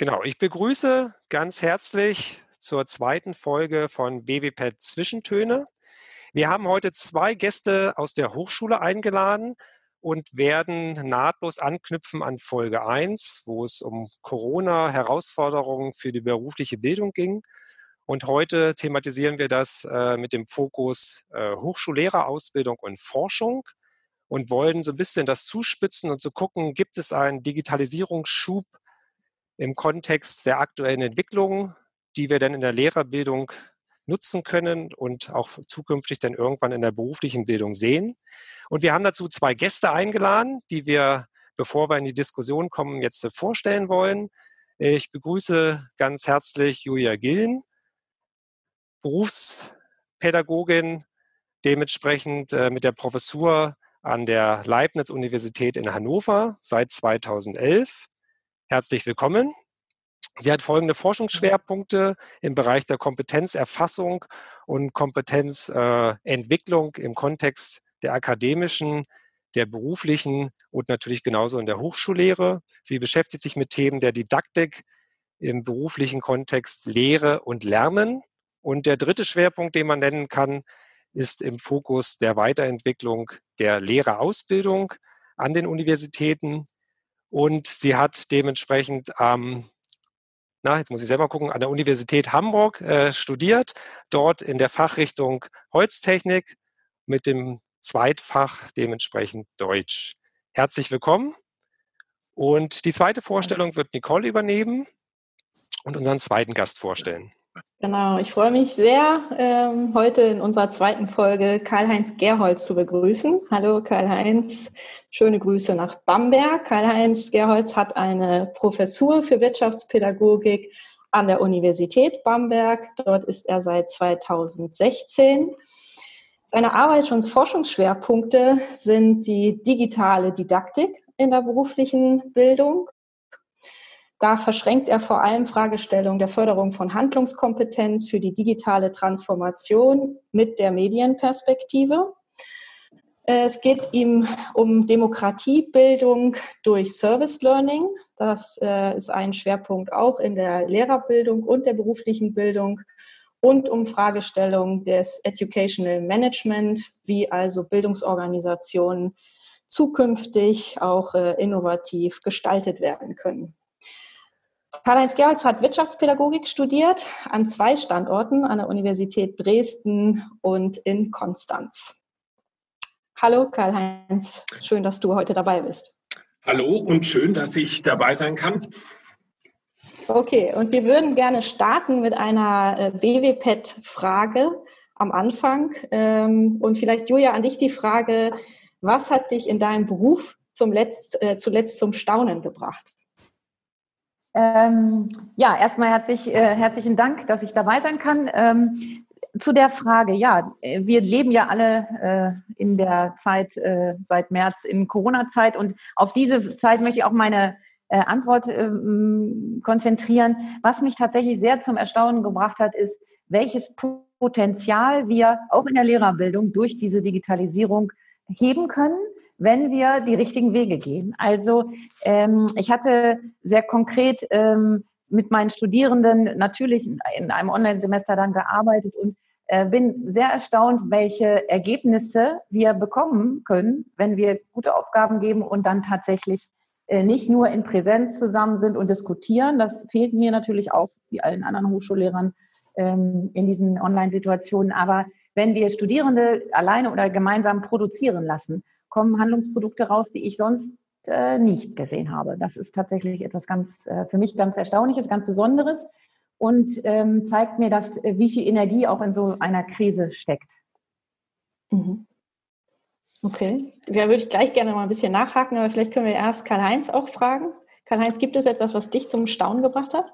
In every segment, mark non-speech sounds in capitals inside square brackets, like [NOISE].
Genau, ich begrüße ganz herzlich zur zweiten Folge von BBPAD Zwischentöne. Wir haben heute zwei Gäste aus der Hochschule eingeladen und werden nahtlos anknüpfen an Folge 1, wo es um Corona-Herausforderungen für die berufliche Bildung ging. Und heute thematisieren wir das äh, mit dem Fokus äh, Hochschullehrerausbildung und Forschung und wollen so ein bisschen das zuspitzen und zu so gucken, gibt es einen Digitalisierungsschub im Kontext der aktuellen Entwicklungen, die wir dann in der Lehrerbildung nutzen können und auch zukünftig dann irgendwann in der beruflichen Bildung sehen. Und wir haben dazu zwei Gäste eingeladen, die wir, bevor wir in die Diskussion kommen, jetzt vorstellen wollen. Ich begrüße ganz herzlich Julia Gillen, Berufspädagogin, dementsprechend äh, mit der Professur an der Leibniz-Universität in Hannover seit 2011. Herzlich willkommen. Sie hat folgende Forschungsschwerpunkte im Bereich der Kompetenzerfassung und Kompetenzentwicklung äh, im Kontext der akademischen, der beruflichen und natürlich genauso in der Hochschullehre. Sie beschäftigt sich mit Themen der Didaktik im beruflichen Kontext Lehre und Lernen. Und der dritte Schwerpunkt, den man nennen kann, ist im Fokus der Weiterentwicklung der Lehrerausbildung an den Universitäten. Und sie hat dementsprechend am na, jetzt muss ich selber gucken, an der Universität Hamburg äh, studiert, dort in der Fachrichtung Holztechnik mit dem Zweitfach dementsprechend Deutsch. Herzlich willkommen. Und die zweite Vorstellung wird Nicole übernehmen und unseren zweiten Gast vorstellen. Genau, ich freue mich sehr, ähm, heute in unserer zweiten Folge Karl-Heinz Gerholz zu begrüßen. Hallo Karl-Heinz, schöne Grüße nach Bamberg. Karl-Heinz Gerholz hat eine Professur für Wirtschaftspädagogik an der Universität Bamberg. Dort ist er seit 2016. Seine Arbeit und Forschungsschwerpunkte sind die digitale Didaktik in der beruflichen Bildung da verschränkt er vor allem Fragestellungen der Förderung von Handlungskompetenz für die digitale Transformation mit der Medienperspektive. Es geht ihm um Demokratiebildung durch Service Learning. Das äh, ist ein Schwerpunkt auch in der Lehrerbildung und der beruflichen Bildung und um Fragestellungen des Educational Management, wie also Bildungsorganisationen zukünftig auch äh, innovativ gestaltet werden können. Karl-Heinz Gerholz hat Wirtschaftspädagogik studiert an zwei Standorten, an der Universität Dresden und in Konstanz. Hallo Karl-Heinz, schön, dass du heute dabei bist. Hallo und schön, dass ich dabei sein kann. Okay, und wir würden gerne starten mit einer äh, BWPET-Frage am Anfang. Ähm, und vielleicht, Julia, an dich die Frage, was hat dich in deinem Beruf zum Letzt, äh, zuletzt zum Staunen gebracht? Ähm, ja, erstmal herzlich, äh, herzlichen Dank, dass ich dabei sein kann. Ähm, zu der Frage, ja, wir leben ja alle äh, in der Zeit äh, seit März in Corona-Zeit und auf diese Zeit möchte ich auch meine äh, Antwort ähm, konzentrieren. Was mich tatsächlich sehr zum Erstaunen gebracht hat, ist, welches Potenzial wir auch in der Lehrerbildung durch diese Digitalisierung heben können wenn wir die richtigen Wege gehen. Also ähm, ich hatte sehr konkret ähm, mit meinen Studierenden natürlich in einem Online-Semester dann gearbeitet und äh, bin sehr erstaunt, welche Ergebnisse wir bekommen können, wenn wir gute Aufgaben geben und dann tatsächlich äh, nicht nur in Präsenz zusammen sind und diskutieren. Das fehlt mir natürlich auch, wie allen anderen Hochschullehrern, ähm, in diesen Online-Situationen. Aber wenn wir Studierende alleine oder gemeinsam produzieren lassen kommen Handlungsprodukte raus, die ich sonst äh, nicht gesehen habe. Das ist tatsächlich etwas ganz, äh, für mich ganz Erstaunliches, ganz Besonderes und ähm, zeigt mir, dass, äh, wie viel Energie auch in so einer Krise steckt. Mhm. Okay, da würde ich gleich gerne mal ein bisschen nachhaken, aber vielleicht können wir erst Karl-Heinz auch fragen. Karl-Heinz, gibt es etwas, was dich zum Staunen gebracht hat?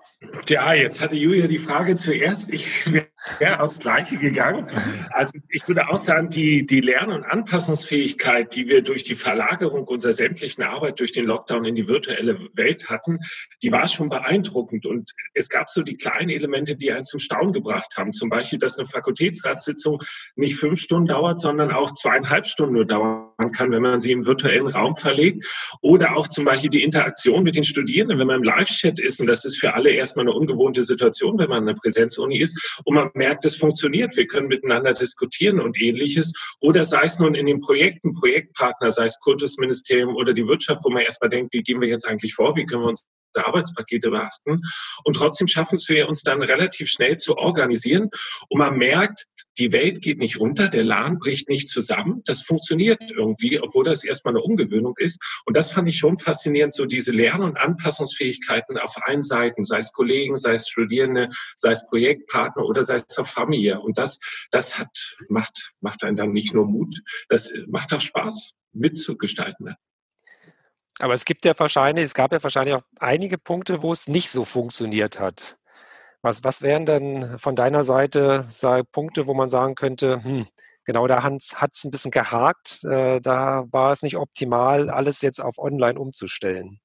Ja, jetzt hatte Julia die Frage zuerst. Ich wäre aufs Gleiche gegangen. Also ich würde auch sagen, die, die Lern- und Anpassungsfähigkeit, die wir durch die Verlagerung unserer sämtlichen Arbeit durch den Lockdown in die virtuelle Welt hatten, die war schon beeindruckend. Und es gab so die kleinen Elemente, die einen zum Staunen gebracht haben. Zum Beispiel, dass eine Fakultätsratssitzung nicht fünf Stunden dauert, sondern auch zweieinhalb Stunden nur dauern sparen kann, wenn man sie im virtuellen Raum verlegt. Oder auch zum Beispiel die Interaktion mit den Studierenden, wenn man im Live-Chat ist. Und das ist für alle erstmal eine ungewohnte Situation, wenn man in der Präsenzuni ist. Und man merkt, es funktioniert. Wir können miteinander diskutieren und ähnliches. Oder sei es nun in den Projekten, Projektpartner, sei es Kultusministerium oder die Wirtschaft, wo man erstmal denkt, wie gehen wir jetzt eigentlich vor? Wie können wir uns Arbeitspakete beachten. Und trotzdem schaffen wir uns dann relativ schnell zu organisieren. Und man merkt, die Welt geht nicht unter, der Lahn bricht nicht zusammen. Das funktioniert irgendwie, obwohl das erstmal eine Umgewöhnung ist. Und das fand ich schon faszinierend, so diese Lern- und Anpassungsfähigkeiten auf allen Seiten, sei es Kollegen, sei es Studierende, sei es Projektpartner oder sei es auch Familie. Und das, das hat, macht, macht einen dann nicht nur Mut, das macht auch Spaß mitzugestalten. Aber es gibt ja wahrscheinlich, es gab ja wahrscheinlich auch einige Punkte, wo es nicht so funktioniert hat. Was, was wären denn von deiner Seite sag, Punkte, wo man sagen könnte, hm, genau da hat es ein bisschen gehakt, äh, da war es nicht optimal, alles jetzt auf online umzustellen?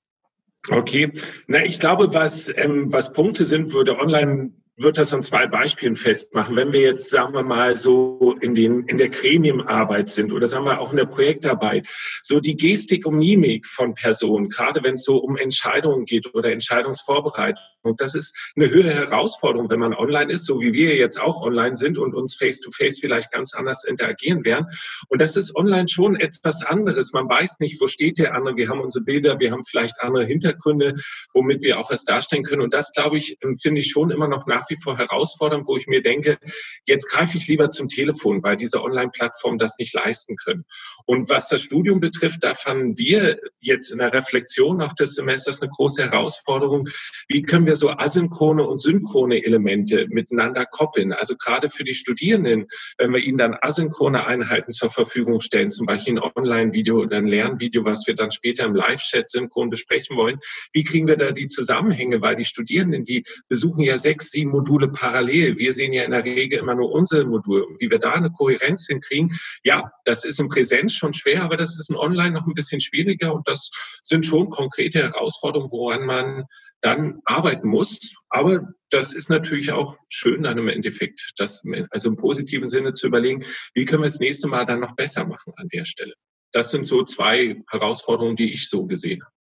Okay, na ich glaube, was, ähm, was Punkte sind, würde online würde das an zwei Beispielen festmachen. Wenn wir jetzt, sagen wir mal, so in, den, in der Gremiumarbeit sind oder sagen wir auch in der Projektarbeit, so die Gestik und Mimik von Personen, gerade wenn es so um Entscheidungen geht oder Entscheidungsvorbereitung, und das ist eine höhere Herausforderung, wenn man online ist, so wie wir jetzt auch online sind und uns face-to-face -face vielleicht ganz anders interagieren werden. Und das ist online schon etwas anderes. Man weiß nicht, wo steht der andere. Wir haben unsere Bilder, wir haben vielleicht andere Hintergründe, womit wir auch was darstellen können. Und das, glaube ich, finde ich schon immer noch nach wie vor herausfordernd, wo ich mir denke, jetzt greife ich lieber zum Telefon, weil diese Online-Plattformen das nicht leisten können. Und was das Studium betrifft, da fanden wir jetzt in der Reflexion auch des Semesters eine große Herausforderung. Wie können wir so asynchrone und synchrone Elemente miteinander koppeln? Also gerade für die Studierenden, wenn wir ihnen dann asynchrone Einheiten zur Verfügung stellen, zum Beispiel ein Online-Video oder ein Lernvideo, was wir dann später im Live-Chat synchron besprechen wollen, wie kriegen wir da die Zusammenhänge? Weil die Studierenden, die besuchen ja sechs, sieben Module parallel. Wir sehen ja in der Regel immer nur unsere Module. Wie wir da eine Kohärenz hinkriegen, ja, das ist im Präsenz schon schwer, aber das ist in Online noch ein bisschen schwieriger und das sind schon konkrete Herausforderungen, woran man dann arbeiten muss. Aber das ist natürlich auch schön dann im Endeffekt, das also im positiven Sinne zu überlegen, wie können wir das nächste Mal dann noch besser machen an der Stelle. Das sind so zwei Herausforderungen, die ich so gesehen habe.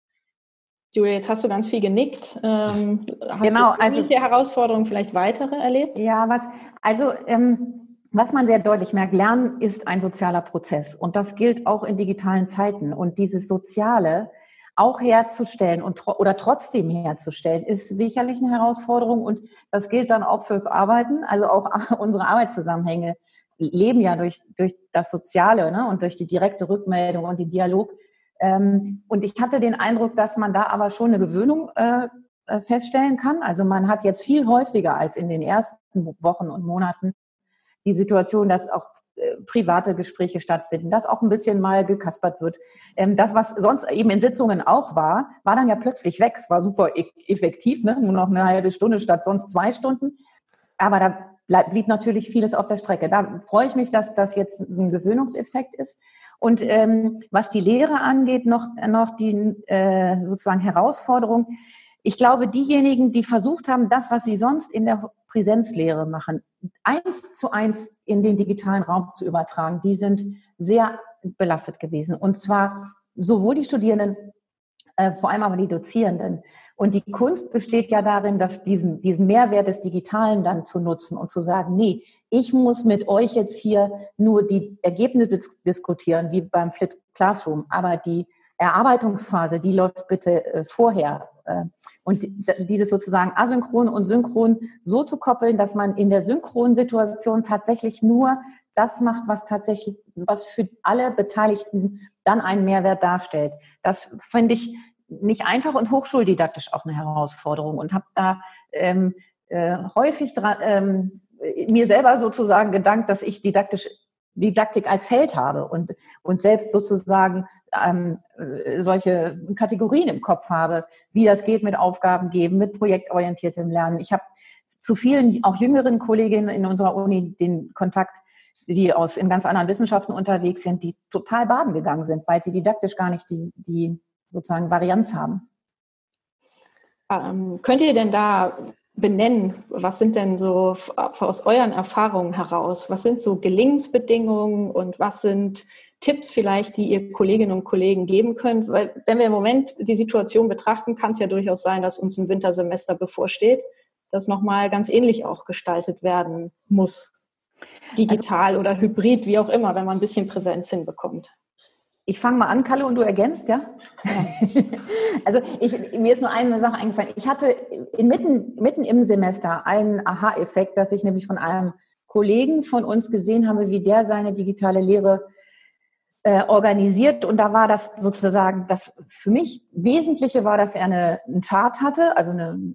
Julia, jetzt hast du ganz viel genickt. Ähm, hast genau, du also Herausforderungen vielleicht weitere erlebt? Ja, was also ähm, was man sehr deutlich merkt, Lernen ist ein sozialer Prozess und das gilt auch in digitalen Zeiten. Und dieses Soziale auch herzustellen und oder trotzdem herzustellen, ist sicherlich eine Herausforderung und das gilt dann auch fürs Arbeiten. Also auch [LAUGHS] unsere Arbeitszusammenhänge leben ja durch, durch das Soziale ne, und durch die direkte Rückmeldung und den Dialog ähm, und ich hatte den Eindruck, dass man da aber schon eine Gewöhnung äh, äh, feststellen kann. Also man hat jetzt viel häufiger als in den ersten Wochen und Monaten die Situation, dass auch äh, private Gespräche stattfinden, dass auch ein bisschen mal gekaspert wird. Ähm, das, was sonst eben in Sitzungen auch war, war dann ja plötzlich weg. Es war super e-, effektiv, ne? nur noch eine halbe Stunde statt sonst zwei Stunden. Aber da blieb natürlich vieles auf der Strecke. Da freue ich mich, dass das jetzt ein Gewöhnungseffekt ist. Und ähm, was die Lehre angeht, noch, noch die äh, sozusagen Herausforderung. Ich glaube, diejenigen, die versucht haben, das, was sie sonst in der Präsenzlehre machen, eins zu eins in den digitalen Raum zu übertragen, die sind sehr belastet gewesen. Und zwar sowohl die Studierenden äh, vor allem aber die Dozierenden. Und die Kunst besteht ja darin, dass diesen, diesen Mehrwert des Digitalen dann zu nutzen und zu sagen, nee, ich muss mit euch jetzt hier nur die Ergebnisse dis diskutieren, wie beim Flip Classroom, aber die Erarbeitungsphase, die läuft bitte äh, vorher. Äh, und dieses sozusagen asynchron und synchron so zu koppeln, dass man in der synchronen Situation tatsächlich nur das macht, was tatsächlich, was für alle Beteiligten dann einen Mehrwert darstellt. Das finde ich nicht einfach und hochschuldidaktisch auch eine Herausforderung und habe da ähm, äh, häufig dran, ähm, mir selber sozusagen gedankt, dass ich didaktisch Didaktik als Feld habe und, und selbst sozusagen ähm, äh, solche Kategorien im Kopf habe, wie das geht mit Aufgaben geben, mit projektorientiertem Lernen. Ich habe zu vielen, auch jüngeren Kolleginnen in unserer Uni den Kontakt, die aus in ganz anderen Wissenschaften unterwegs sind, die total baden gegangen sind, weil sie didaktisch gar nicht die, die sozusagen Varianz haben. Ähm, könnt ihr denn da benennen, was sind denn so aus euren Erfahrungen heraus, was sind so Gelingensbedingungen und was sind Tipps vielleicht, die ihr Kolleginnen und Kollegen geben könnt? Weil wenn wir im Moment die Situation betrachten, kann es ja durchaus sein, dass uns ein Wintersemester bevorsteht, das nochmal ganz ähnlich auch gestaltet werden muss. Digital also, oder hybrid, wie auch immer, wenn man ein bisschen Präsenz hinbekommt. Ich fange mal an, Kalle, und du ergänzt, ja? ja. [LAUGHS] also ich, mir ist nur eine Sache eingefallen. Ich hatte mitten, mitten im Semester einen Aha-Effekt, dass ich nämlich von einem Kollegen von uns gesehen habe, wie der seine digitale Lehre äh, organisiert. Und da war das sozusagen, das für mich Wesentliche war, dass er eine, einen Chart hatte, also eine,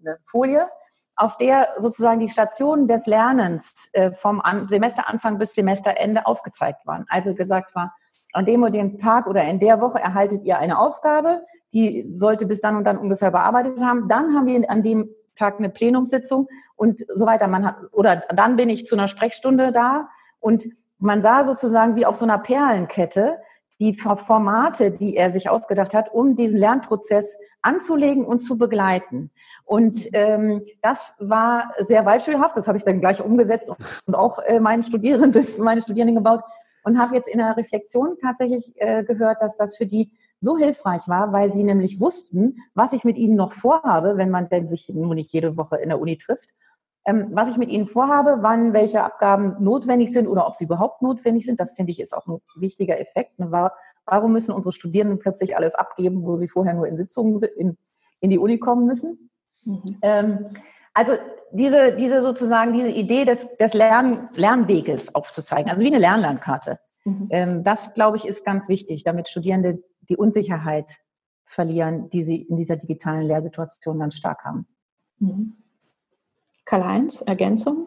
eine Folie, auf der sozusagen die Stationen des Lernens äh, vom An Semesteranfang bis Semesterende aufgezeigt waren. Also gesagt war, an dem und dem Tag oder in der Woche erhaltet ihr eine Aufgabe, die sollte bis dann und dann ungefähr bearbeitet haben. Dann haben wir an dem Tag eine Plenumssitzung und so weiter. Man hat, oder dann bin ich zu einer Sprechstunde da und man sah sozusagen wie auf so einer Perlenkette die Formate, die er sich ausgedacht hat, um diesen Lernprozess anzulegen und zu begleiten. Und ähm, das war sehr beispielhaft. Das habe ich dann gleich umgesetzt und auch äh, meinen Studierenden, meine Studierenden gebaut und habe jetzt in der Reflexion tatsächlich äh, gehört, dass das für die so hilfreich war, weil sie nämlich wussten, was ich mit ihnen noch vorhabe, wenn man denn sich nur nicht jede Woche in der Uni trifft. Ähm, was ich mit ihnen vorhabe, wann welche Abgaben notwendig sind oder ob sie überhaupt notwendig sind, das finde ich ist auch ein wichtiger Effekt. Ne? Warum müssen unsere Studierenden plötzlich alles abgeben, wo sie vorher nur in Sitzungen in, in die Uni kommen müssen? Mhm. Ähm, also diese, diese sozusagen, diese Idee des, des Lern, Lernweges aufzuzeigen, also wie eine Lernlandkarte. Mhm. Ähm, das, glaube ich, ist ganz wichtig, damit Studierende die Unsicherheit verlieren, die sie in dieser digitalen Lehrsituation dann stark haben. Mhm. Karl-Heinz, Ergänzung?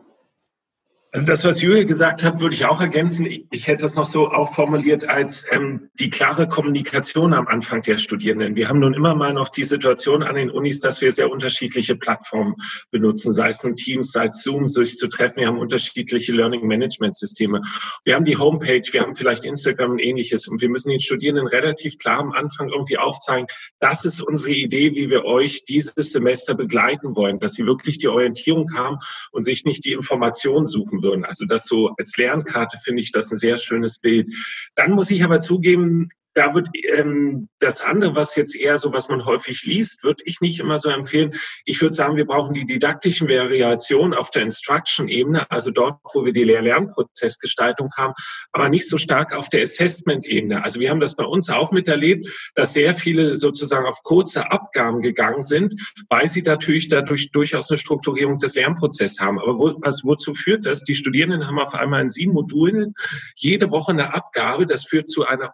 Also das, was Julia gesagt hat, würde ich auch ergänzen. Ich, hätte das noch so auch formuliert als ähm, die klare Kommunikation am Anfang der Studierenden. Wir haben nun immer mal noch die Situation an den Unis, dass wir sehr unterschiedliche Plattformen benutzen, sei es nun Teams, sei es Zoom, sich zu treffen. Wir haben unterschiedliche Learning Management Systeme. Wir haben die Homepage, wir haben vielleicht Instagram und ähnliches. Und wir müssen den Studierenden relativ klar am Anfang irgendwie aufzeigen, das ist unsere Idee, wie wir euch dieses Semester begleiten wollen, dass sie wirklich die Orientierung haben und sich nicht die Informationen suchen würden. Also das so als Lernkarte finde ich das ein sehr schönes Bild. Dann muss ich aber zugeben, da wird ähm, das andere, was jetzt eher so, was man häufig liest, würde ich nicht immer so empfehlen. Ich würde sagen, wir brauchen die didaktischen Variationen auf der Instruction-Ebene, also dort, wo wir die Lehr-Lernprozessgestaltung haben, aber nicht so stark auf der Assessment-Ebene. Also wir haben das bei uns auch miterlebt, dass sehr viele sozusagen auf kurze Abgaben gegangen sind, weil sie natürlich dadurch durchaus eine Strukturierung des Lernprozesses haben. Aber wo, also wozu führt das? Die Studierenden haben auf einmal in sieben Modulen jede Woche eine Abgabe. Das führt zu einer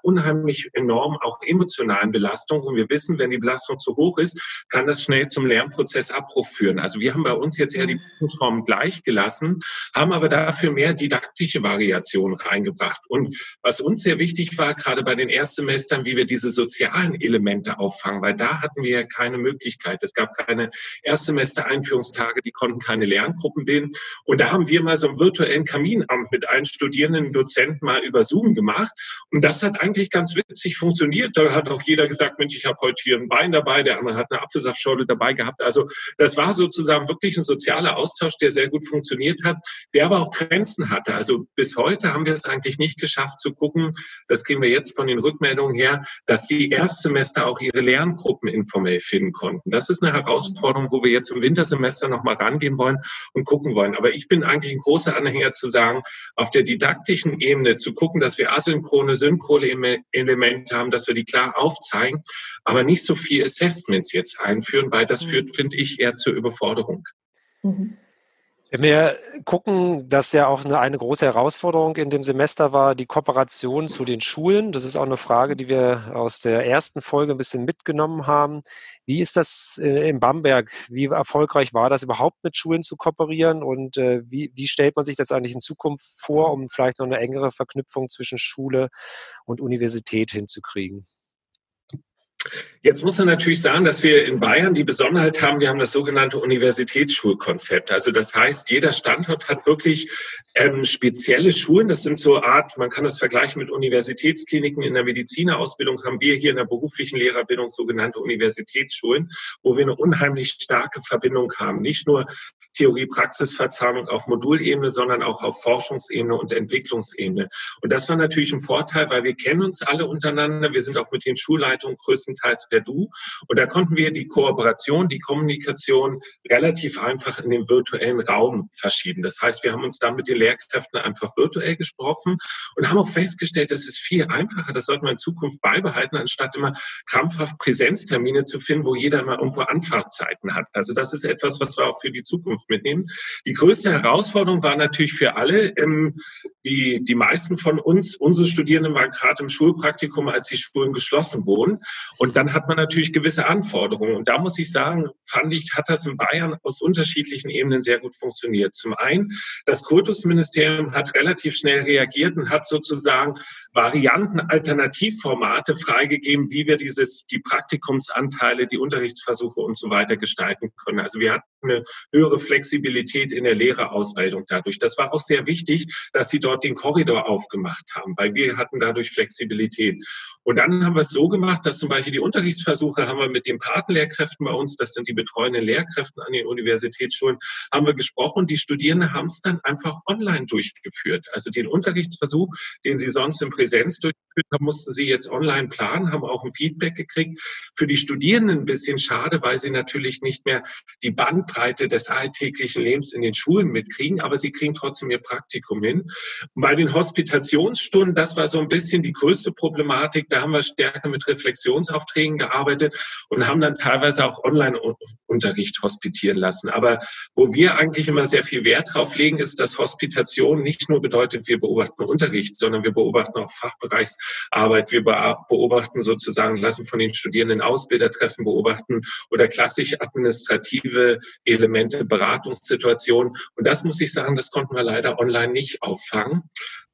enorm auch emotionalen Belastung. Und wir wissen, wenn die Belastung zu hoch ist, kann das schnell zum Lernprozess Abbruch führen. Also wir haben bei uns jetzt eher die Prüfungsformen gleich gelassen, haben aber dafür mehr didaktische Variationen reingebracht. Und was uns sehr wichtig war, gerade bei den Erstsemestern, wie wir diese sozialen Elemente auffangen, weil da hatten wir ja keine Möglichkeit. Es gab keine Erstsemester-Einführungstage, die konnten keine Lerngruppen bilden. Und da haben wir mal so einen virtuellen Kaminamt mit allen Studierenden, Dozenten mal über Zoom gemacht. Und das hat eigentlich ganz witzig witzig funktioniert. Da hat auch jeder gesagt, Mensch, ich habe heute hier ein Bein dabei, der andere hat eine Apfelsaftschorle dabei gehabt. Also das war sozusagen wirklich ein sozialer Austausch, der sehr gut funktioniert hat, der aber auch Grenzen hatte. Also bis heute haben wir es eigentlich nicht geschafft zu gucken, das gehen wir jetzt von den Rückmeldungen her, dass die Erstsemester auch ihre Lerngruppen informell finden konnten. Das ist eine Herausforderung, wo wir jetzt im Wintersemester nochmal rangehen wollen und gucken wollen. Aber ich bin eigentlich ein großer Anhänger zu sagen, auf der didaktischen Ebene zu gucken, dass wir asynchrone, synchrone Elemente Instrument haben, dass wir die klar aufzeigen, aber nicht so viel Assessments jetzt einführen, weil das mhm. führt, finde ich, eher zur Überforderung. Mhm. Wenn wir gucken, dass ja auch eine, eine, große Herausforderung in dem Semester war, die Kooperation zu den Schulen. Das ist auch eine Frage, die wir aus der ersten Folge ein bisschen mitgenommen haben. Wie ist das äh, in Bamberg? Wie erfolgreich war das überhaupt mit Schulen zu kooperieren? Und äh, wie, wie stellt man sich das eigentlich in Zukunft vor, um vielleicht noch eine engere Verknüpfung zwischen Schule und Universität hinzukriegen? Jetzt muss man natürlich sagen, dass wir in Bayern die Besonderheit haben, wir haben das sogenannte Universitätsschulkonzept. Also das heißt, jeder Standort hat wirklich ähm, spezielle Schulen. Das sind so Art, man kann das vergleichen mit Universitätskliniken. In der Medizinerausbildung haben wir hier in der beruflichen Lehrerbildung sogenannte Universitätsschulen, wo wir eine unheimlich starke Verbindung haben. Nicht nur Theorie-Praxis-Verzahnung auf Modulebene, sondern auch auf Forschungsebene und Entwicklungsebene. Und das war natürlich ein Vorteil, weil wir kennen uns alle untereinander. Wir sind auch mit den Schulleitungen größtenteils per Du. Und da konnten wir die Kooperation, die Kommunikation relativ einfach in den virtuellen Raum verschieben. Das heißt, wir haben uns da mit den Lehrkräften einfach virtuell gesprochen und haben auch festgestellt, das ist viel einfacher. Das sollte man in Zukunft beibehalten, anstatt immer krampfhaft Präsenztermine zu finden, wo jeder mal irgendwo Anfahrtzeiten hat. Also das ist etwas, was wir auch für die Zukunft mitnehmen. Die größte Herausforderung war natürlich für alle, ähm, wie die meisten von uns, unsere Studierenden waren gerade im Schulpraktikum, als die Schulen geschlossen wurden. Und dann hat man natürlich gewisse Anforderungen. Und da muss ich sagen, fand ich, hat das in Bayern aus unterschiedlichen Ebenen sehr gut funktioniert. Zum einen, das Kultusministerium hat relativ schnell reagiert und hat sozusagen Varianten, Alternativformate freigegeben, wie wir dieses, die Praktikumsanteile, die Unterrichtsversuche und so weiter gestalten können. Also wir hatten eine höhere Flexibilität in der Lehrerausbildung dadurch. Das war auch sehr wichtig, dass sie dort den Korridor aufgemacht haben, weil wir hatten dadurch Flexibilität. Und dann haben wir es so gemacht, dass zum Beispiel die Unterrichtsversuche haben wir mit den Partnerlehrkräften bei uns, das sind die betreuenden Lehrkräften an den Universitätsschulen, haben wir gesprochen. Die Studierenden haben es dann einfach online durchgeführt. Also den Unterrichtsversuch, den sie sonst in Präsenz durchgeführt haben, mussten sie jetzt online planen, haben auch ein Feedback gekriegt. Für die Studierenden ein bisschen schade, weil sie natürlich nicht mehr die Bandbreite des alltäglichen Lebens in den Schulen mitkriegen, aber sie kriegen trotzdem ihr Praktikum hin. Bei den Hospitationsstunden, das war so ein bisschen die größte Problematik. Da haben wir stärker mit Reflexionsaufträgen gearbeitet und haben dann teilweise auch Online-Unterricht hospitieren lassen. Aber wo wir eigentlich immer sehr viel Wert drauf legen, ist, dass Hospitation nicht nur bedeutet, wir beobachten Unterricht, sondern wir beobachten auch Fachbereichsarbeit. Wir beobachten sozusagen, lassen von den Studierenden Ausbildertreffen beobachten oder klassisch administrative Elemente, Beratungssituationen. Und das muss ich sagen, das konnten wir leider online nicht auffangen.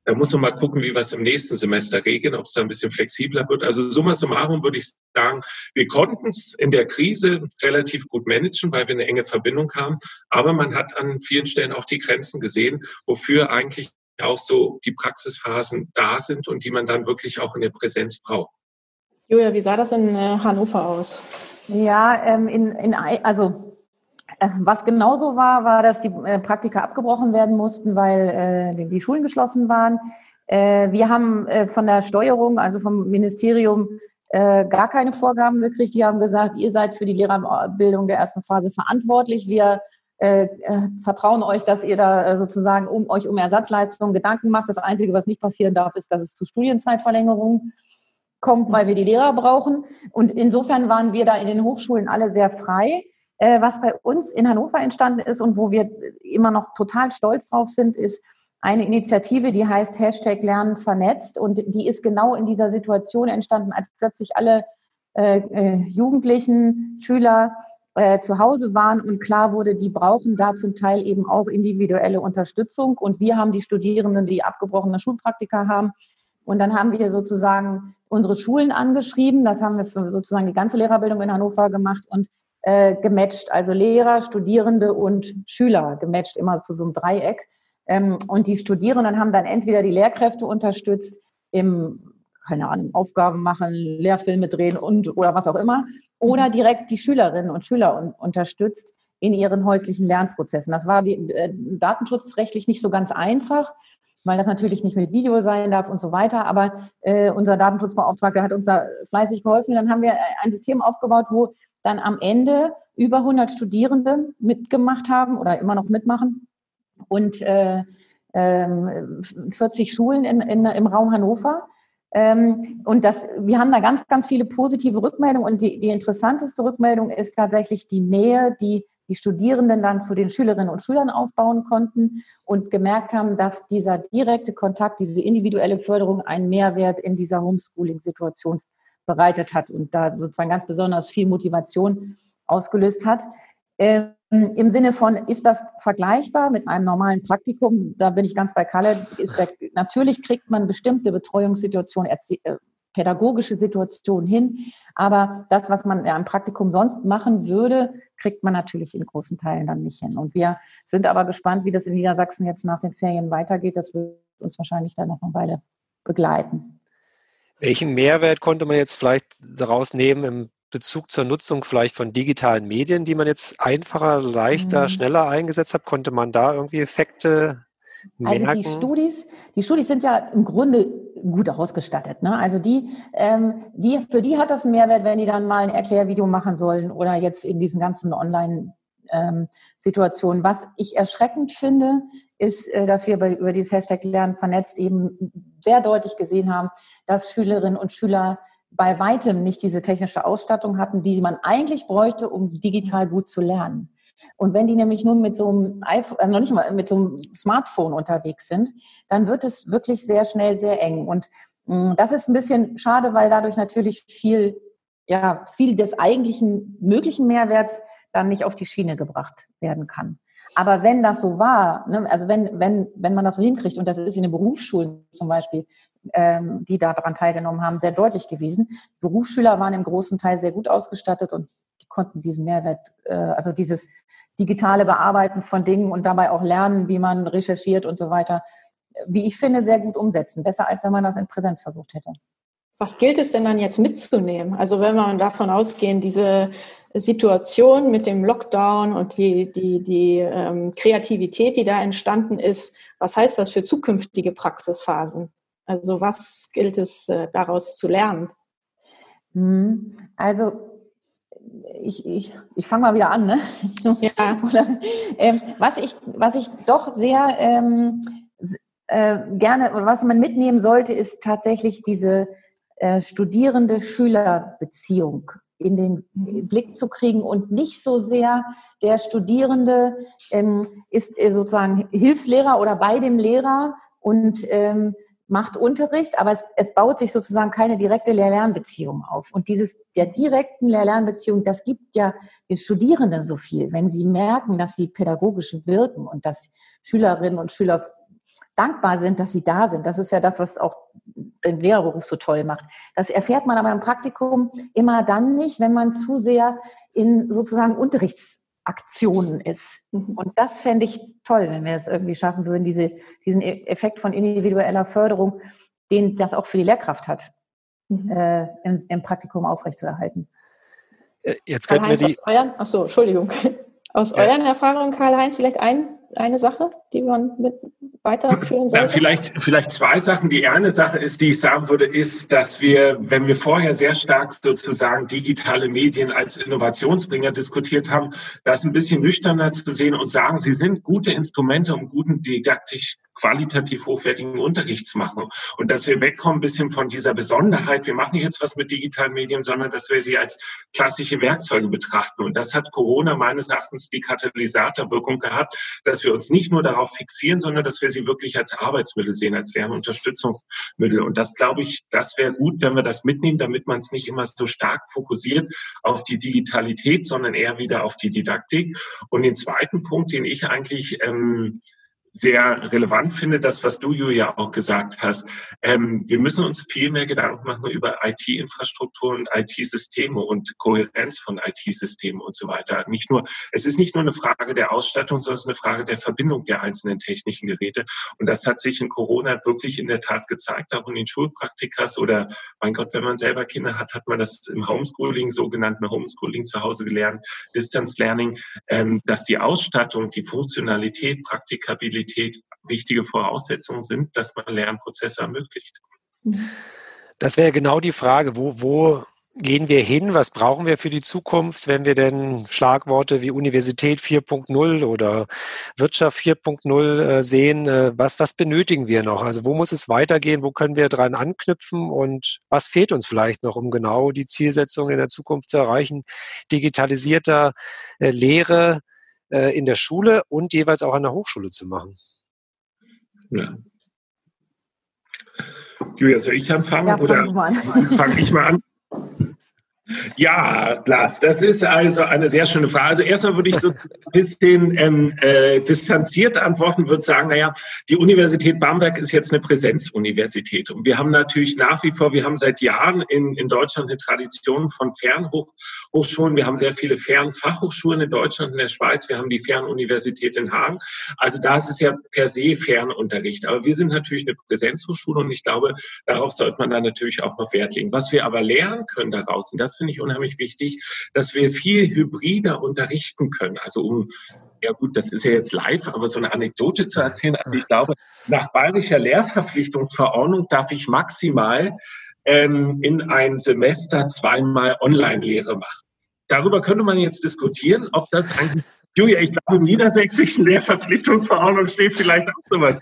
Da muss man mal gucken, wie wir es im nächsten Semester regeln, ob es da ein bisschen flexibler wird. Also summa summarum würde ich sagen, wir konnten es in der Krise relativ gut managen, weil wir eine enge Verbindung haben. Aber man hat an vielen Stellen auch die Grenzen gesehen, wofür eigentlich auch so die Praxisphasen da sind und die man dann wirklich auch in der Präsenz braucht. Julia, wie sah das in äh, Hannover aus? Ja, ähm, in, in, also äh, was genauso war, war, dass die äh, Praktika abgebrochen werden mussten, weil äh, die Schulen geschlossen waren. wir haben von der Steuerung, also vom Ministerium, gar keine Vorgaben gekriegt. Die haben gesagt, ihr seid für die Lehrerbildung der ersten Phase verantwortlich. Wir vertrauen euch, dass ihr da sozusagen um euch um Ersatzleistungen Gedanken macht. Das Einzige, was nicht passieren darf, ist, dass es zu Studienzeitverlängerungen kommt, weil wir die Lehrer brauchen. Und insofern waren wir da in den Hochschulen alle sehr frei. Äh, was bei uns in Hannover entstanden ist und wo wir immer noch total stolz drauf sind, ist eine Initiative, die heißt Hashtag Lernen vernetzt. Und die ist genau in dieser Situation entstanden, als plötzlich alle äh, äh, Jugendlichen, Schüler äh, zu Hause waren und klar wurde, die brauchen da zum Teil eben auch individuelle Unterstützung. Und wir haben die Studierenden, die abgebrochene Schulpraktika haben. Und dann haben wir sozusagen unsere Schulen angeschrieben. Das haben wir für sozusagen die ganze Lehrerbildung in Hannover gemacht und äh, gematcht, also Lehrer, Studierende und Schüler gematcht, immer zu so einem Dreieck. Ähm, und die Studierenden haben dann entweder die Lehrkräfte unterstützt im, keine Ahnung, Aufgaben machen, Lehrfilme drehen und oder was auch immer, oder mhm. direkt die Schülerinnen und Schüler un unterstützt in ihren häuslichen Lernprozessen. Das war die, äh, datenschutzrechtlich nicht so ganz einfach, weil das natürlich nicht mit Video sein darf und so weiter. Aber äh, unser Datenschutzbeauftragter hat uns da fleißig geholfen. Dann haben wir ein System aufgebaut, wo dann am Ende über 100 Studierende mitgemacht haben oder immer noch mitmachen und äh, äh, 40 Schulen in, in, im Raum Hannover. Ähm, und das, wir haben da ganz, ganz viele positive Rückmeldungen. Und die, die interessanteste Rückmeldung ist tatsächlich die Nähe, die die Studierenden dann zu den Schülerinnen und Schülern aufbauen konnten und gemerkt haben, dass dieser direkte Kontakt, diese individuelle Förderung einen Mehrwert in dieser Homeschooling-Situation bereitet hat und da sozusagen ganz besonders viel Motivation ausgelöst hat. Ähm, Im Sinne von, ist das vergleichbar mit einem normalen Praktikum? Da bin ich ganz bei Kalle. Der, natürlich kriegt man bestimmte Betreuungssituationen, äh, pädagogische Situationen hin, aber das, was man ja im Praktikum sonst machen würde, kriegt man natürlich in großen Teilen dann nicht hin. Und wir sind aber gespannt, wie das in Niedersachsen jetzt nach den Ferien weitergeht. Das wird uns wahrscheinlich dann noch eine Weile begleiten. Welchen Mehrwert konnte man jetzt vielleicht daraus nehmen im Bezug zur Nutzung vielleicht von digitalen Medien, die man jetzt einfacher, leichter, mhm. schneller eingesetzt hat? Konnte man da irgendwie Effekte merken? Also die Studis, die Studis sind ja im Grunde gut ausgestattet. Ne? Also die, ähm, die, für die hat das einen Mehrwert, wenn die dann mal ein Erklärvideo machen sollen oder jetzt in diesen ganzen Online- ähm, Situationen. Was ich erschreckend finde, ist, äh, dass wir bei, über dieses Hashtag Lernen vernetzt eben sehr deutlich gesehen haben, dass Schülerinnen und Schüler bei weitem nicht diese technische Ausstattung hatten, die man eigentlich bräuchte, um digital gut zu lernen. Und wenn die nämlich nur mit so einem iPhone, äh, noch nicht mal mit so einem Smartphone unterwegs sind, dann wird es wirklich sehr schnell sehr eng. Und mh, mm, das ist ein bisschen schade, weil dadurch natürlich viel, ja, viel des eigentlichen möglichen Mehrwerts dann nicht auf die Schiene gebracht werden kann. Aber wenn das so war, ne, also wenn, wenn, wenn man das so hinkriegt, und das ist in den Berufsschulen zum Beispiel, ähm, die daran teilgenommen haben, sehr deutlich gewesen, Berufsschüler waren im großen Teil sehr gut ausgestattet und die konnten diesen Mehrwert, äh, also dieses digitale Bearbeiten von Dingen und dabei auch lernen, wie man recherchiert und so weiter, wie ich finde, sehr gut umsetzen. Besser als wenn man das in Präsenz versucht hätte. Was gilt es denn dann jetzt mitzunehmen? Also wenn man davon ausgehen, diese Situation mit dem Lockdown und die, die, die ähm, Kreativität, die da entstanden ist, was heißt das für zukünftige Praxisphasen? Also was gilt es äh, daraus zu lernen? Mhm. Also ich, ich, ich fange mal wieder an. Ne? Ja. [LAUGHS] ähm, was, ich, was ich doch sehr ähm, äh, gerne oder was man mitnehmen sollte, ist tatsächlich diese äh, Studierende-Schüler-Beziehung in den Blick zu kriegen und nicht so sehr der Studierende ähm, ist äh, sozusagen Hilfslehrer oder bei dem Lehrer und ähm, macht Unterricht, aber es, es baut sich sozusagen keine direkte Lehr-Lernbeziehung auf. Und dieses der direkten Lehr-Lernbeziehung, das gibt ja den Studierenden so viel, wenn sie merken, dass sie pädagogisch wirken und dass Schülerinnen und Schüler dankbar sind, dass sie da sind. Das ist ja das, was auch den Lehrerberuf so toll macht. Das erfährt man aber im Praktikum immer dann nicht, wenn man zu sehr in sozusagen Unterrichtsaktionen ist. Mhm. Und das fände ich toll, wenn wir es irgendwie schaffen würden, diese, diesen e-, Effekt von individueller Förderung, den das auch für die Lehrkraft hat, mhm. äh, im, im, Praktikum aufrechtzuerhalten. Äh, jetzt könnten wir die. Achso, Entschuldigung. Aus euren [LAUGHS] Erfahrungen, Karl-Heinz, vielleicht ein, eine Sache, die man mit weiterführen sollte? Ja, vielleicht, vielleicht zwei Sachen. Die eine Sache ist, die ich sagen würde, ist, dass wir, wenn wir vorher sehr stark sozusagen digitale Medien als Innovationsbringer diskutiert haben, das ein bisschen nüchterner zu sehen und sagen, sie sind gute Instrumente, um guten didaktisch qualitativ hochwertigen Unterricht zu machen. Und dass wir wegkommen ein bisschen von dieser Besonderheit, wir machen jetzt was mit digitalen Medien, sondern dass wir sie als klassische Werkzeuge betrachten. Und das hat Corona meines Erachtens die Katalysatorwirkung gehabt, dass wir uns nicht nur darauf fixieren, sondern dass wir sie wirklich als Arbeitsmittel sehen, als Lernunterstützungsmittel. Und das glaube ich, das wäre gut, wenn wir das mitnehmen, damit man es nicht immer so stark fokussiert auf die Digitalität, sondern eher wieder auf die Didaktik. Und den zweiten Punkt, den ich eigentlich ähm, sehr relevant finde, das, was du, Julia, auch gesagt hast. Ähm, wir müssen uns viel mehr Gedanken machen über IT-Infrastruktur und IT-Systeme und Kohärenz von IT-Systemen und so weiter. Nicht nur, es ist nicht nur eine Frage der Ausstattung, sondern es ist eine Frage der Verbindung der einzelnen technischen Geräte. Und das hat sich in Corona wirklich in der Tat gezeigt, auch in den Schulpraktikas oder, mein Gott, wenn man selber Kinder hat, hat man das im Homeschooling, sogenannten Homeschooling zu Hause gelernt, Distance Learning, ähm, dass die Ausstattung, die Funktionalität, Praktikabilität, Flexibilität wichtige Voraussetzungen sind, dass man Lernprozesse ermöglicht. Das wäre genau die Frage, wo, wo gehen wir hin? Was brauchen wir für die Zukunft, wenn wir denn Schlagworte wie Universität 4.0 oder Wirtschaft 4.0 äh, sehen? Äh, was, was benötigen wir noch? Also wo muss es weitergehen? Wo können wir dran anknüpfen? Und was fehlt uns vielleicht noch, um genau die Zielsetzung in der Zukunft zu erreichen? Digitalisierter äh, Lehre, äh, in der Schule und jeweils auch an der Hochschule zu machen. Ja. Julia, soll ich anfangen ja, oder fange ich mal an? Ja, Lars, das ist also eine sehr schöne Frage. Also erstmal würde ich so ein bisschen ähm, äh, distanziert antworten, würde sagen, naja, die Universität Bamberg ist jetzt eine Präsenzuniversität. Und wir haben natürlich nach wie vor, wir haben seit Jahren in, in Deutschland eine Tradition von Fernhochschulen. Wir haben sehr viele Fernfachhochschulen in Deutschland, in der Schweiz. Wir haben die Fernuniversität in Hagen. Also da ist es ja per se Fernunterricht. Aber wir sind natürlich eine Präsenzhochschule und ich glaube, darauf sollte man da natürlich auch noch Wert legen. Was wir aber lernen können daraus, und das finde ich unheimlich wichtig, dass wir viel hybrider unterrichten können. Also um, ja gut, das ist ja jetzt live, aber so eine Anekdote zu erzählen. Also ich glaube, nach bayerischer Lehrverpflichtungsverordnung darf ich maximal ähm, in ein Semester zweimal Online-Lehre machen. Darüber könnte man jetzt diskutieren, ob das eigentlich Julia, ich glaube, im niedersächsischen Lehrverpflichtungsverordnung steht vielleicht auch sowas.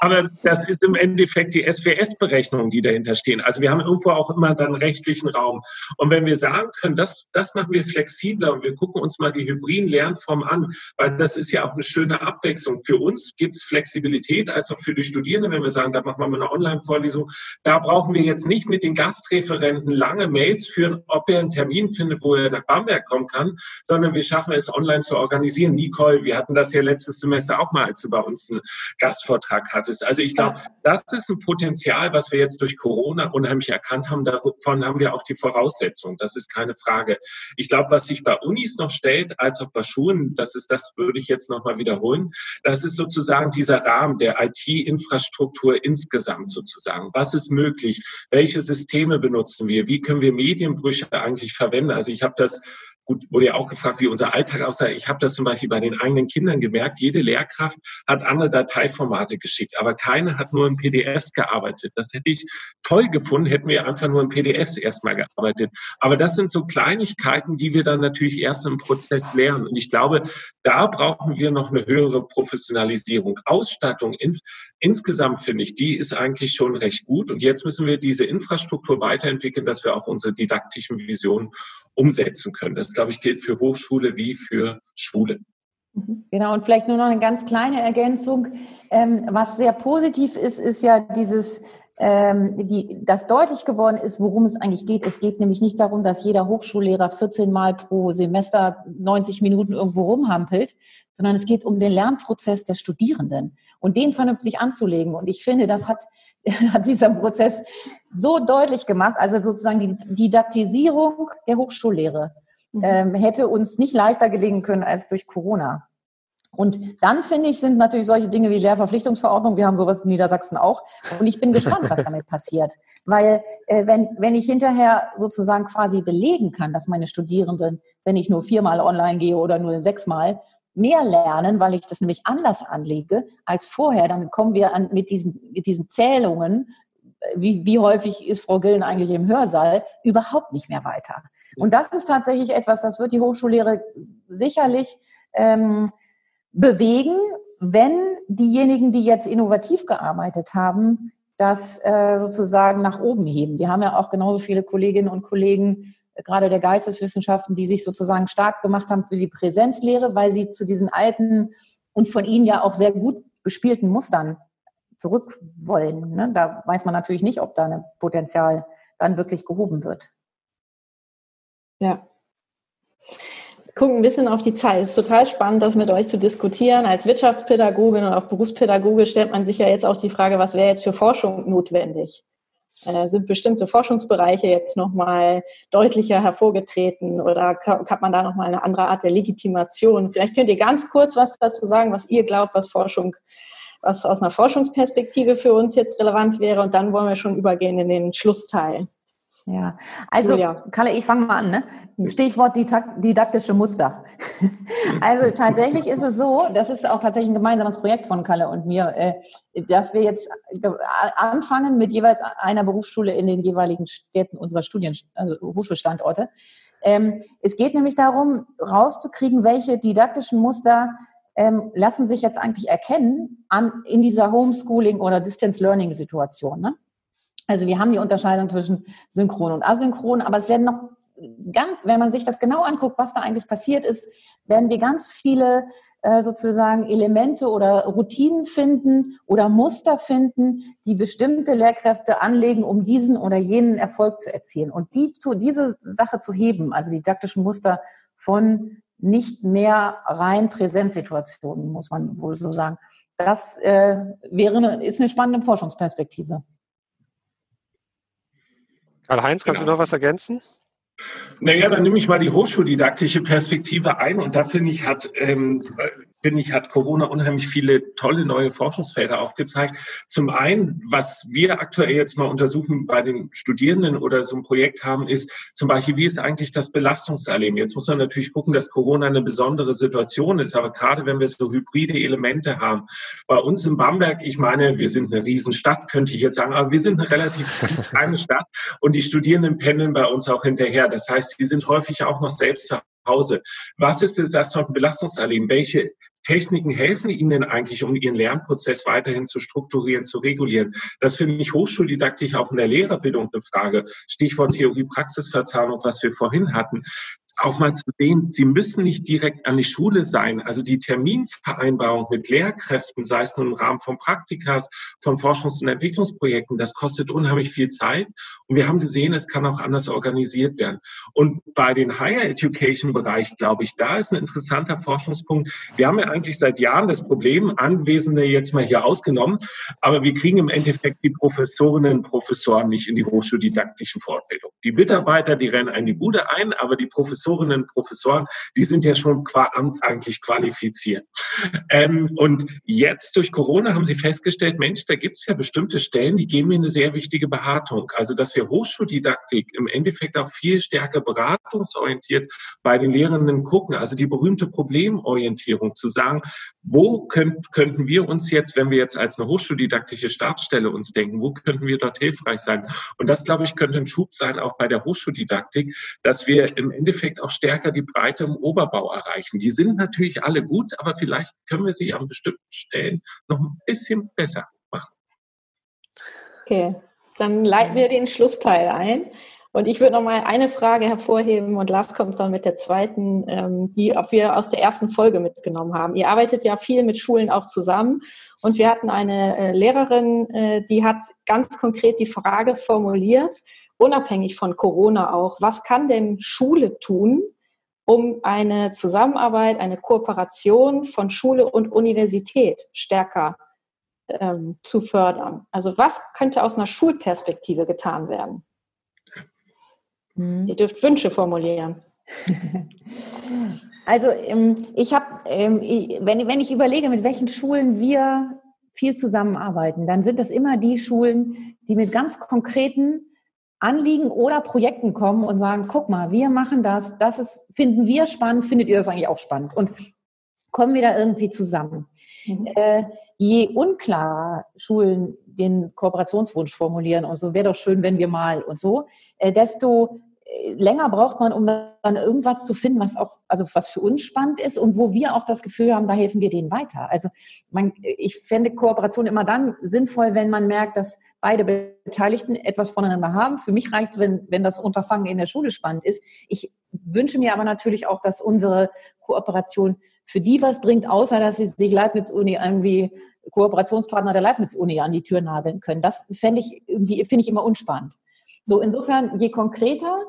Aber das ist im Endeffekt die SPS-Berechnung, die dahinter stehen. Also wir haben irgendwo auch immer dann rechtlichen Raum. Und wenn wir sagen können, das, das machen wir flexibler und wir gucken uns mal die hybriden Lernformen an, weil das ist ja auch eine schöne Abwechslung. Für uns gibt es Flexibilität, also für die Studierenden, wenn wir sagen, da machen wir mal eine Online-Vorlesung, da brauchen wir jetzt nicht mit den Gastreferenten lange Mails führen, ob er einen Termin findet, wo er nach Bamberg kommen kann, sondern wir schaffen es online zu organisieren organisieren. Nicole, wir hatten das ja letztes Semester auch mal, als du bei uns einen Gastvortrag hattest. Also ich glaube, das ist ein Potenzial, was wir jetzt durch Corona unheimlich erkannt haben. Davon haben wir auch die Voraussetzung. Das ist keine Frage. Ich glaube, was sich bei Unis noch stellt, als auch bei Schulen, das ist, das würde ich jetzt nochmal wiederholen. Das ist sozusagen dieser Rahmen der IT-Infrastruktur insgesamt sozusagen. Was ist möglich? Welche Systeme benutzen wir? Wie können wir Medienbrüche eigentlich verwenden? Also ich habe das Gut, wurde ja auch gefragt, wie unser Alltag aussah. Ich habe das zum Beispiel bei den eigenen Kindern gemerkt. Jede Lehrkraft hat andere Dateiformate geschickt, aber keine hat nur in PDFs gearbeitet. Das hätte ich toll gefunden, hätten wir einfach nur in PDFs erstmal gearbeitet. Aber das sind so Kleinigkeiten, die wir dann natürlich erst im Prozess lernen. Und ich glaube, da brauchen wir noch eine höhere Professionalisierung. Ausstattung in, insgesamt finde ich, die ist eigentlich schon recht gut. Und jetzt müssen wir diese Infrastruktur weiterentwickeln, dass wir auch unsere didaktischen Visionen umsetzen können. Das, glaube ich, gilt für Hochschule wie für Schule. Genau, und vielleicht nur noch eine ganz kleine Ergänzung. Ähm, was sehr positiv ist, ist ja dieses, ähm, die, das deutlich geworden ist, worum es eigentlich geht. Es geht nämlich nicht darum, dass jeder Hochschullehrer 14 Mal pro Semester 90 Minuten irgendwo rumhampelt, sondern es geht um den Lernprozess der Studierenden und den vernünftig anzulegen. Und ich finde, das hat [LAUGHS] hat dieser Prozess so deutlich gemacht. Also sozusagen die Didaktisierung der Hochschullehre mhm. ähm, hätte uns nicht leichter gelingen können als durch Corona. Und dann finde ich, sind natürlich solche Dinge wie Lehrverpflichtungsverordnung, wir haben sowas in Niedersachsen auch. Und ich bin gespannt, was damit [LAUGHS] passiert. Weil äh, wenn, wenn ich hinterher sozusagen quasi belegen kann, dass meine Studierenden, wenn ich nur viermal online gehe oder nur sechsmal, mehr lernen, weil ich das nämlich anders anlege als vorher. Dann kommen wir an, mit, diesen, mit diesen Zählungen, wie, wie häufig ist Frau Gillen eigentlich im Hörsaal, überhaupt nicht mehr weiter. Und das ist tatsächlich etwas, das wird die Hochschullehre sicherlich ähm, bewegen, wenn diejenigen, die jetzt innovativ gearbeitet haben, das äh, sozusagen nach oben heben. Wir haben ja auch genauso viele Kolleginnen und Kollegen, gerade der Geisteswissenschaften, die sich sozusagen stark gemacht haben für die Präsenzlehre, weil sie zu diesen alten und von ihnen ja auch sehr gut bespielten Mustern zurück wollen. Ne? Da weiß man natürlich nicht, ob da ein Potenzial dann wirklich gehoben wird. Ja. Gucken ein bisschen auf die Zeit. Es ist total spannend, das mit euch zu diskutieren. Als Wirtschaftspädagogin und auch Berufspädagoge stellt man sich ja jetzt auch die Frage, was wäre jetzt für Forschung notwendig? Äh, sind bestimmte Forschungsbereiche jetzt nochmal deutlicher hervorgetreten oder hat man da nochmal eine andere Art der Legitimation? Vielleicht könnt ihr ganz kurz was dazu sagen, was ihr glaubt, was Forschung, was aus einer Forschungsperspektive für uns jetzt relevant wäre und dann wollen wir schon übergehen in den Schlussteil. Ja, also Julia. Kalle, ich fange mal an. Ne? Stichwort didaktische Muster. [LAUGHS] also tatsächlich ist es so, das ist auch tatsächlich ein gemeinsames Projekt von Kalle und mir, äh, dass wir jetzt äh, anfangen mit jeweils einer Berufsschule in den jeweiligen Städten unserer Studien, also Hochschulstandorte. Ähm, es geht nämlich darum, rauszukriegen, welche didaktischen Muster ähm, lassen sich jetzt eigentlich erkennen an, in dieser Homeschooling- oder Distance-Learning-Situation. Ne? Also wir haben die Unterscheidung zwischen synchron und asynchron, aber es werden noch ganz, wenn man sich das genau anguckt, was da eigentlich passiert ist, werden wir ganz viele äh, sozusagen Elemente oder Routinen finden oder Muster finden, die bestimmte Lehrkräfte anlegen, um diesen oder jenen Erfolg zu erzielen. Und die zu, diese Sache zu heben, also die didaktischen Muster von nicht mehr rein Präsenzsituationen, muss man wohl so sagen. Das äh, wäre eine, ist eine spannende Forschungsperspektive. Karl-Heinz, kannst genau. du noch was ergänzen? Naja, dann nehme ich mal die hochschuldidaktische Perspektive ein und da finde ich, hat ähm, finde ich, hat Corona unheimlich viele tolle neue Forschungsfelder aufgezeigt. Zum einen, was wir aktuell jetzt mal untersuchen bei den Studierenden oder so ein Projekt haben, ist zum Beispiel, wie ist eigentlich das Belastungserleben? Jetzt muss man natürlich gucken, dass Corona eine besondere Situation ist, aber gerade wenn wir so hybride Elemente haben, bei uns in Bamberg, ich meine, wir sind eine Riesenstadt, könnte ich jetzt sagen, aber wir sind eine relativ kleine Stadt und die Studierenden pendeln bei uns auch hinterher. Das heißt, die sind häufig auch noch selbst zu Hause. Was ist das für ein Belastungserleben? Welche Techniken helfen Ihnen eigentlich, um Ihren Lernprozess weiterhin zu strukturieren, zu regulieren? Das finde ich hochschuldidaktisch auch in der Lehrerbildung eine Frage. Stichwort Theorie-Praxis-Verzahnung, was wir vorhin hatten auch mal zu sehen, sie müssen nicht direkt an die Schule sein. Also die Terminvereinbarung mit Lehrkräften, sei es nun im Rahmen von Praktikas, von Forschungs- und Entwicklungsprojekten, das kostet unheimlich viel Zeit. Und wir haben gesehen, es kann auch anders organisiert werden. Und bei den Higher Education Bereich, glaube ich, da ist ein interessanter Forschungspunkt. Wir haben ja eigentlich seit Jahren das Problem, Anwesende jetzt mal hier ausgenommen, aber wir kriegen im Endeffekt die Professorinnen und Professoren nicht in die hochschuldidaktischen Fortbildung. Die Mitarbeiter, die rennen in die Bude ein, aber die Professoren Professorinnen Professoren, die sind ja schon qua Amt eigentlich qualifiziert. Ähm, und jetzt durch Corona haben sie festgestellt, Mensch, da gibt es ja bestimmte Stellen, die geben mir eine sehr wichtige Beratung. Also dass wir Hochschuldidaktik im Endeffekt auch viel stärker beratungsorientiert bei den Lehrenden gucken. Also die berühmte Problemorientierung zu sagen, wo könnt, könnten wir uns jetzt, wenn wir jetzt als eine hochschuldidaktische Stabsstelle uns denken, wo könnten wir dort hilfreich sein? Und das, glaube ich, könnte ein Schub sein, auch bei der Hochschuldidaktik, dass wir im Endeffekt auch stärker die Breite im Oberbau erreichen. Die sind natürlich alle gut, aber vielleicht können wir sie an bestimmten Stellen noch ein bisschen besser machen. Okay, dann leiten wir den Schlussteil ein. Und ich würde noch mal eine Frage hervorheben und Lars kommt dann mit der zweiten, ähm, die wir aus der ersten Folge mitgenommen haben. Ihr arbeitet ja viel mit Schulen auch zusammen und wir hatten eine äh, Lehrerin, äh, die hat ganz konkret die Frage formuliert, unabhängig von Corona auch, was kann denn Schule tun, um eine Zusammenarbeit, eine Kooperation von Schule und Universität stärker ähm, zu fördern? Also was könnte aus einer Schulperspektive getan werden? Ihr dürft Wünsche formulieren. [LAUGHS] Also ähm, ich habe, ähm, wenn, wenn ich überlege, mit welchen Schulen wir viel zusammenarbeiten, dann sind das immer die Schulen, die mit ganz konkreten Anliegen oder Projekten kommen und sagen, guck mal, wir machen das, das ist, finden wir spannend, findet ihr das eigentlich auch spannend? Und kommen wir da irgendwie zusammen? Mhm. Äh, je unklarer Schulen den Kooperationswunsch formulieren und so, wäre doch schön, wenn wir mal und so, äh, desto länger braucht man, um dann irgendwas zu finden, was auch, also was für uns spannend ist und wo wir auch das Gefühl haben, da helfen wir denen weiter. Also man, ich fände Kooperation immer dann sinnvoll, wenn man merkt, dass beide Beteiligten etwas voneinander haben. Für mich reicht es, wenn, wenn das Unterfangen in der Schule spannend ist. Ich wünsche mir aber natürlich auch, dass unsere Kooperation für die was bringt, außer dass sie sich Leibniz-Uni irgendwie Kooperationspartner der Leibniz-Uni an die Tür nageln können. Das fände ich irgendwie, finde ich immer unspannend. So, insofern, je konkreter,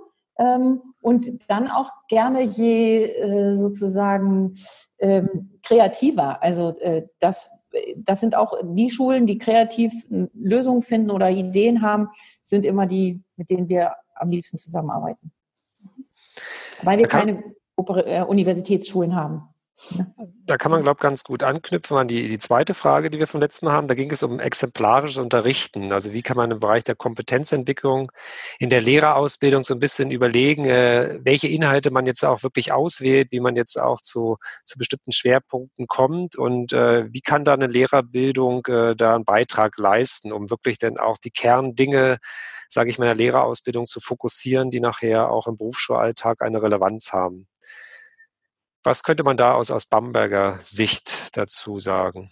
und dann auch gerne je äh, sozusagen ähm, kreativer. Also äh, das, das sind auch die Schulen, die kreativ Lösungen finden oder Ideen haben, sind immer die, mit denen wir am liebsten zusammenarbeiten. Weil wir keine äh, Universitätsschulen haben. Da kann man, glaube ich, ganz gut anknüpfen an die, die zweite Frage, die wir vom letzten Mal haben. Da ging es um exemplarisches Unterrichten. Also wie kann man im Bereich der Kompetenzentwicklung in der Lehrerausbildung so ein bisschen überlegen, äh, welche Inhalte man jetzt auch wirklich auswählt, wie man jetzt auch zu, zu bestimmten Schwerpunkten kommt und äh, wie kann da eine Lehrerbildung äh, da einen Beitrag leisten, um wirklich dann auch die Kerndinge, sage ich mal, der Lehrerausbildung zu fokussieren, die nachher auch im Berufsschulalltag eine Relevanz haben. Was könnte man da aus, aus Bamberger Sicht dazu sagen?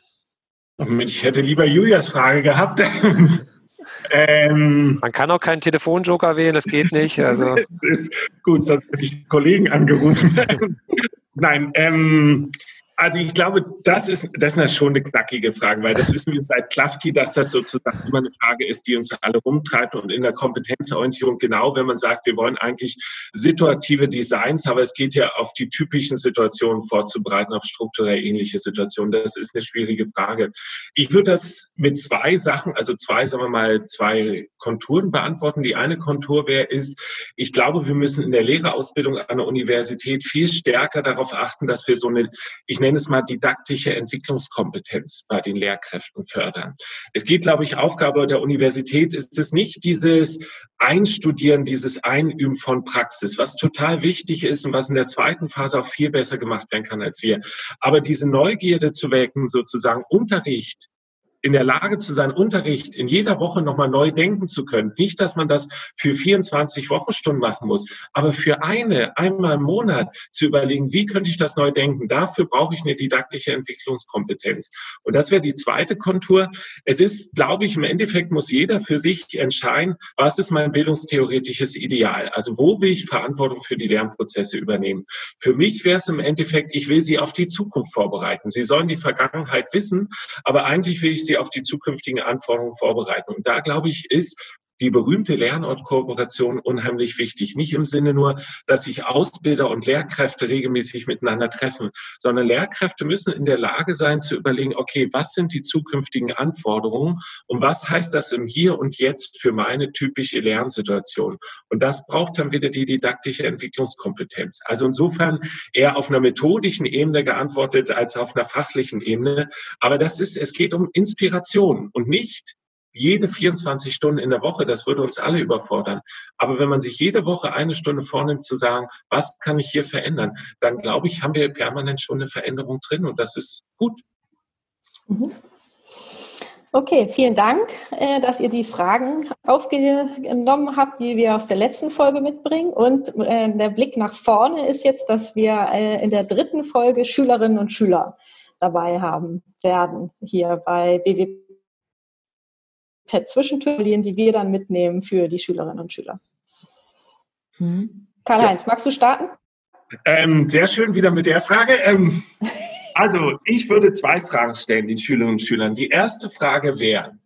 Ich hätte lieber Julias Frage gehabt. [LAUGHS] ähm, man kann auch keinen Telefonjoker wählen, das geht nicht. [LAUGHS] Also. ist, gut, sonst hätte ich Kollegen angerufen. [LAUGHS] Nein, ähm, also ich glaube, das ist, das ist schon eine knackige Frage, weil das wissen wir seit Klafki, dass das sozusagen immer eine Frage ist, die uns alle rumtreibt und in der Kompetenzorientierung genau, wenn man sagt, wir wollen eigentlich situative Designs, aber es geht ja auf die typischen Situationen vorzubereiten, auf strukturell ähnliche Situationen. Das ist eine schwierige Frage. Ich würde das mit zwei Sachen, also zwei, sagen wir mal, zwei Konturen beantworten. Die eine Kontur wäre, ist, ich glaube, wir müssen in der Lehrerausbildung an der Universität viel stärker darauf achten, dass wir so eine, ich nenne nenne es mal didaktische Entwicklungskompetenz bei den Lehrkräften fördern. Es geht, glaube ich, Aufgabe der Universität ist es nicht dieses Einstudieren, dieses Einüben von Praxis, was total wichtig ist und was in der zweiten Phase auch viel besser gemacht werden kann als wir. Aber diese Neugierde zu wecken, sozusagen Unterricht in der Lage zu sein, Unterricht in jeder Woche nochmal neu denken zu können. Nicht, dass man das für 24 Wochenstunden machen muss, aber für eine, einmal im Monat zu überlegen, wie könnte ich das neu denken? Dafür brauche ich eine didaktische Entwicklungskompetenz. Und das wäre die zweite Kontur. Es ist, glaube ich, im Endeffekt muss jeder für sich entscheiden, was ist mein bildungstheoretisches Ideal? Also wo will ich Verantwortung für die Lernprozesse übernehmen? Für mich wäre es im Endeffekt, ich will sie auf die Zukunft vorbereiten. Sie sollen die Vergangenheit wissen, aber eigentlich will ich sie auf die zukünftigen Anforderungen vorbereiten. Und da, glaube ich, ist die berühmte Lernortkooperation unheimlich wichtig. Nicht im Sinne nur, dass sich Ausbilder und Lehrkräfte regelmäßig miteinander treffen, sondern Lehrkräfte müssen in der Lage sein zu überlegen, okay, was sind die zukünftigen Anforderungen und was heißt das im Hier und Jetzt für meine typische Lernsituation? Und das braucht dann wieder die didaktische Entwicklungskompetenz. Also insofern eher auf einer methodischen Ebene geantwortet als auf einer fachlichen Ebene. Aber das ist, es geht um Inspiration und nicht jede 24 Stunden in der Woche, das würde uns alle überfordern. Aber wenn man sich jede Woche eine Stunde vornimmt zu sagen, was kann ich hier verändern, dann glaube ich, haben wir permanent schon eine Veränderung drin und das ist gut. Mhm. Okay, vielen Dank, äh, dass ihr die Fragen aufgenommen habt, die wir aus der letzten Folge mitbringen. Und äh, der Blick nach vorne ist jetzt, dass wir äh, in der dritten Folge Schülerinnen und Schüler dabei haben werden, hier bei BWP per Zwischentürlien, die wir dann mitnehmen für die Schülerinnen und Schüler. Hm. Karl-Heinz, ja. magst du starten? Ähm, sehr schön wieder mit der Frage. Ähm, [LAUGHS] also, ich würde zwei Fragen stellen den Schülerinnen und Schülern. Die erste Frage wäre,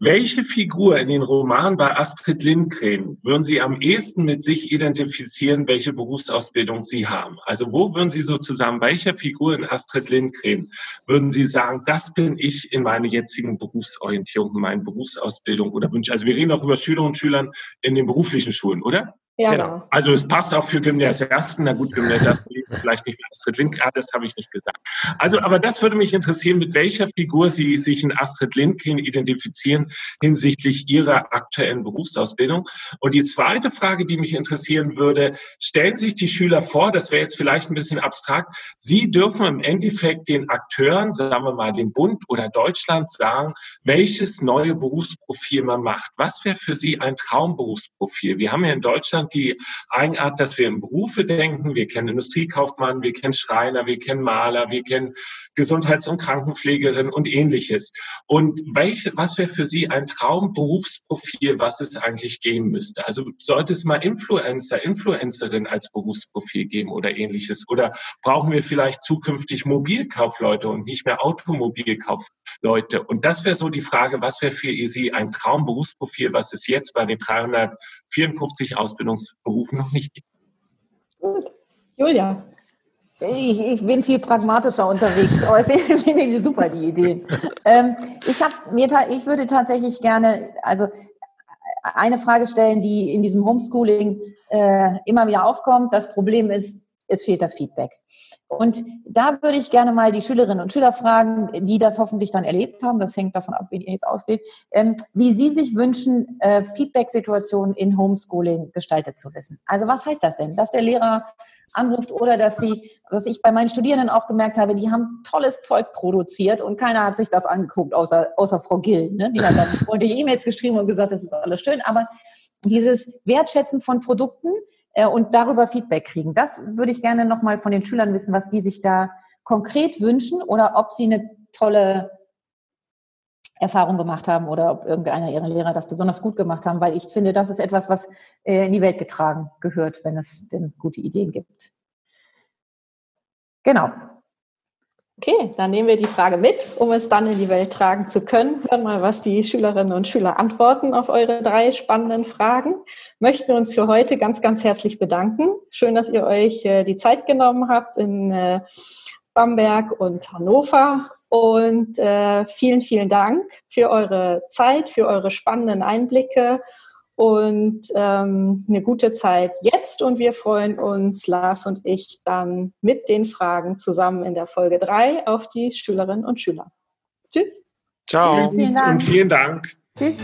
welche Figur in den Romanen bei Astrid Lindgren würden Sie am ehesten mit sich identifizieren, welche Berufsausbildung Sie haben? Also wo würden Sie sozusagen, welcher Figur in Astrid Lindgren würden Sie sagen, das bin ich in meiner jetzigen Berufsorientierung, in meiner Berufsausbildung oder Wünsche? Also wir reden auch über Schülerinnen und Schülern in den beruflichen Schulen, oder? Ja, genau. Also es passt auch für Gymnasiasten. Na gut, Gymnasiasten lesen [LAUGHS] vielleicht nicht mehr Astrid Lindgren, das habe ich nicht gesagt. Also, aber das würde mich interessieren, mit welcher Figur Sie sich in Astrid Lindgren identifizieren hinsichtlich Ihrer aktuellen Berufsausbildung. Und die zweite Frage, die mich interessieren würde, stellen sich die Schüler vor, das wäre jetzt vielleicht ein bisschen abstrakt, Sie dürfen im Endeffekt den Akteuren, sagen wir mal dem Bund oder Deutschland sagen, welches neue Berufsprofil man macht. Was wäre für Sie ein Traumberufsprofil? Wir haben ja in Deutschland Deutschland die Eigenart, dass wir in Berufe denken. Wir kennen Industriekaufmann, wir kennen Schreiner, wir kennen Maler, wir kennen Gesundheits- und Krankenpflegerin und ähnliches. Und welche, was wäre für Sie ein Traumberufsprofil, was es eigentlich geben müsste? Also sollte es mal Influencer, Influencerin als Berufsprofil geben oder ähnliches? Oder brauchen wir vielleicht zukünftig Mobilkaufleute und nicht mehr Automobilkaufleute? Und das wäre so die Frage, was wäre für Sie ein Traumberufsprofil, was es jetzt bei den 354 Ausbildungsberufen noch nicht gibt? Julia. Ich, ich, bin viel pragmatischer unterwegs. Oh, [LAUGHS] ich finde ich super, die Idee. Ähm, ich, hab mir ich würde tatsächlich gerne, also eine Frage stellen, die in diesem Homeschooling äh, immer wieder aufkommt. Das Problem ist, es fehlt das Feedback. Und da würde ich gerne mal die Schülerinnen und Schüler fragen, die das hoffentlich dann erlebt haben, das hängt davon ab, wie ihr jetzt auswählt, ähm, wie sie sich wünschen, äh, Feedback-Situationen in Homeschooling gestaltet zu wissen. Also was heißt das denn? Dass der Lehrer anruft oder dass sie, was ich bei meinen Studierenden auch gemerkt habe, die haben tolles Zeug produziert und keiner hat sich das angeguckt, außer, außer Frau Gill. Ne? Die hat dann [LAUGHS] freundliche E-Mails geschrieben und gesagt, das ist alles schön. Aber dieses Wertschätzen von Produkten und darüber Feedback kriegen, das würde ich gerne nochmal von den Schülern wissen, was sie sich da konkret wünschen oder ob sie eine tolle Erfahrung gemacht haben oder ob irgendeiner ihrer Lehrer das besonders gut gemacht haben, weil ich finde, das ist etwas, was äh, in die Welt getragen gehört, wenn es denn gute Ideen gibt. Genau. Okay, dann nehmen wir die Frage mit, um es dann in die Welt tragen zu können. Hören mal, was die Schülerinnen und Schüler antworten auf eure drei spannenden Fragen. Möchten uns für heute ganz, ganz herzlich bedanken. Schön, dass ihr euch äh, die Zeit genommen habt, in äh, Bamberg und Hannover. Und äh, vielen, vielen Dank für eure Zeit, für eure spannenden Einblicke. Und ähm, eine gute Zeit jetzt. Und wir freuen uns, Lars und ich, dann mit den Fragen zusammen in der Folge 3 auf die Schülerinnen und Schüler. Tschüss. Ciao. Tschüss und vielen Dank. Tschüss.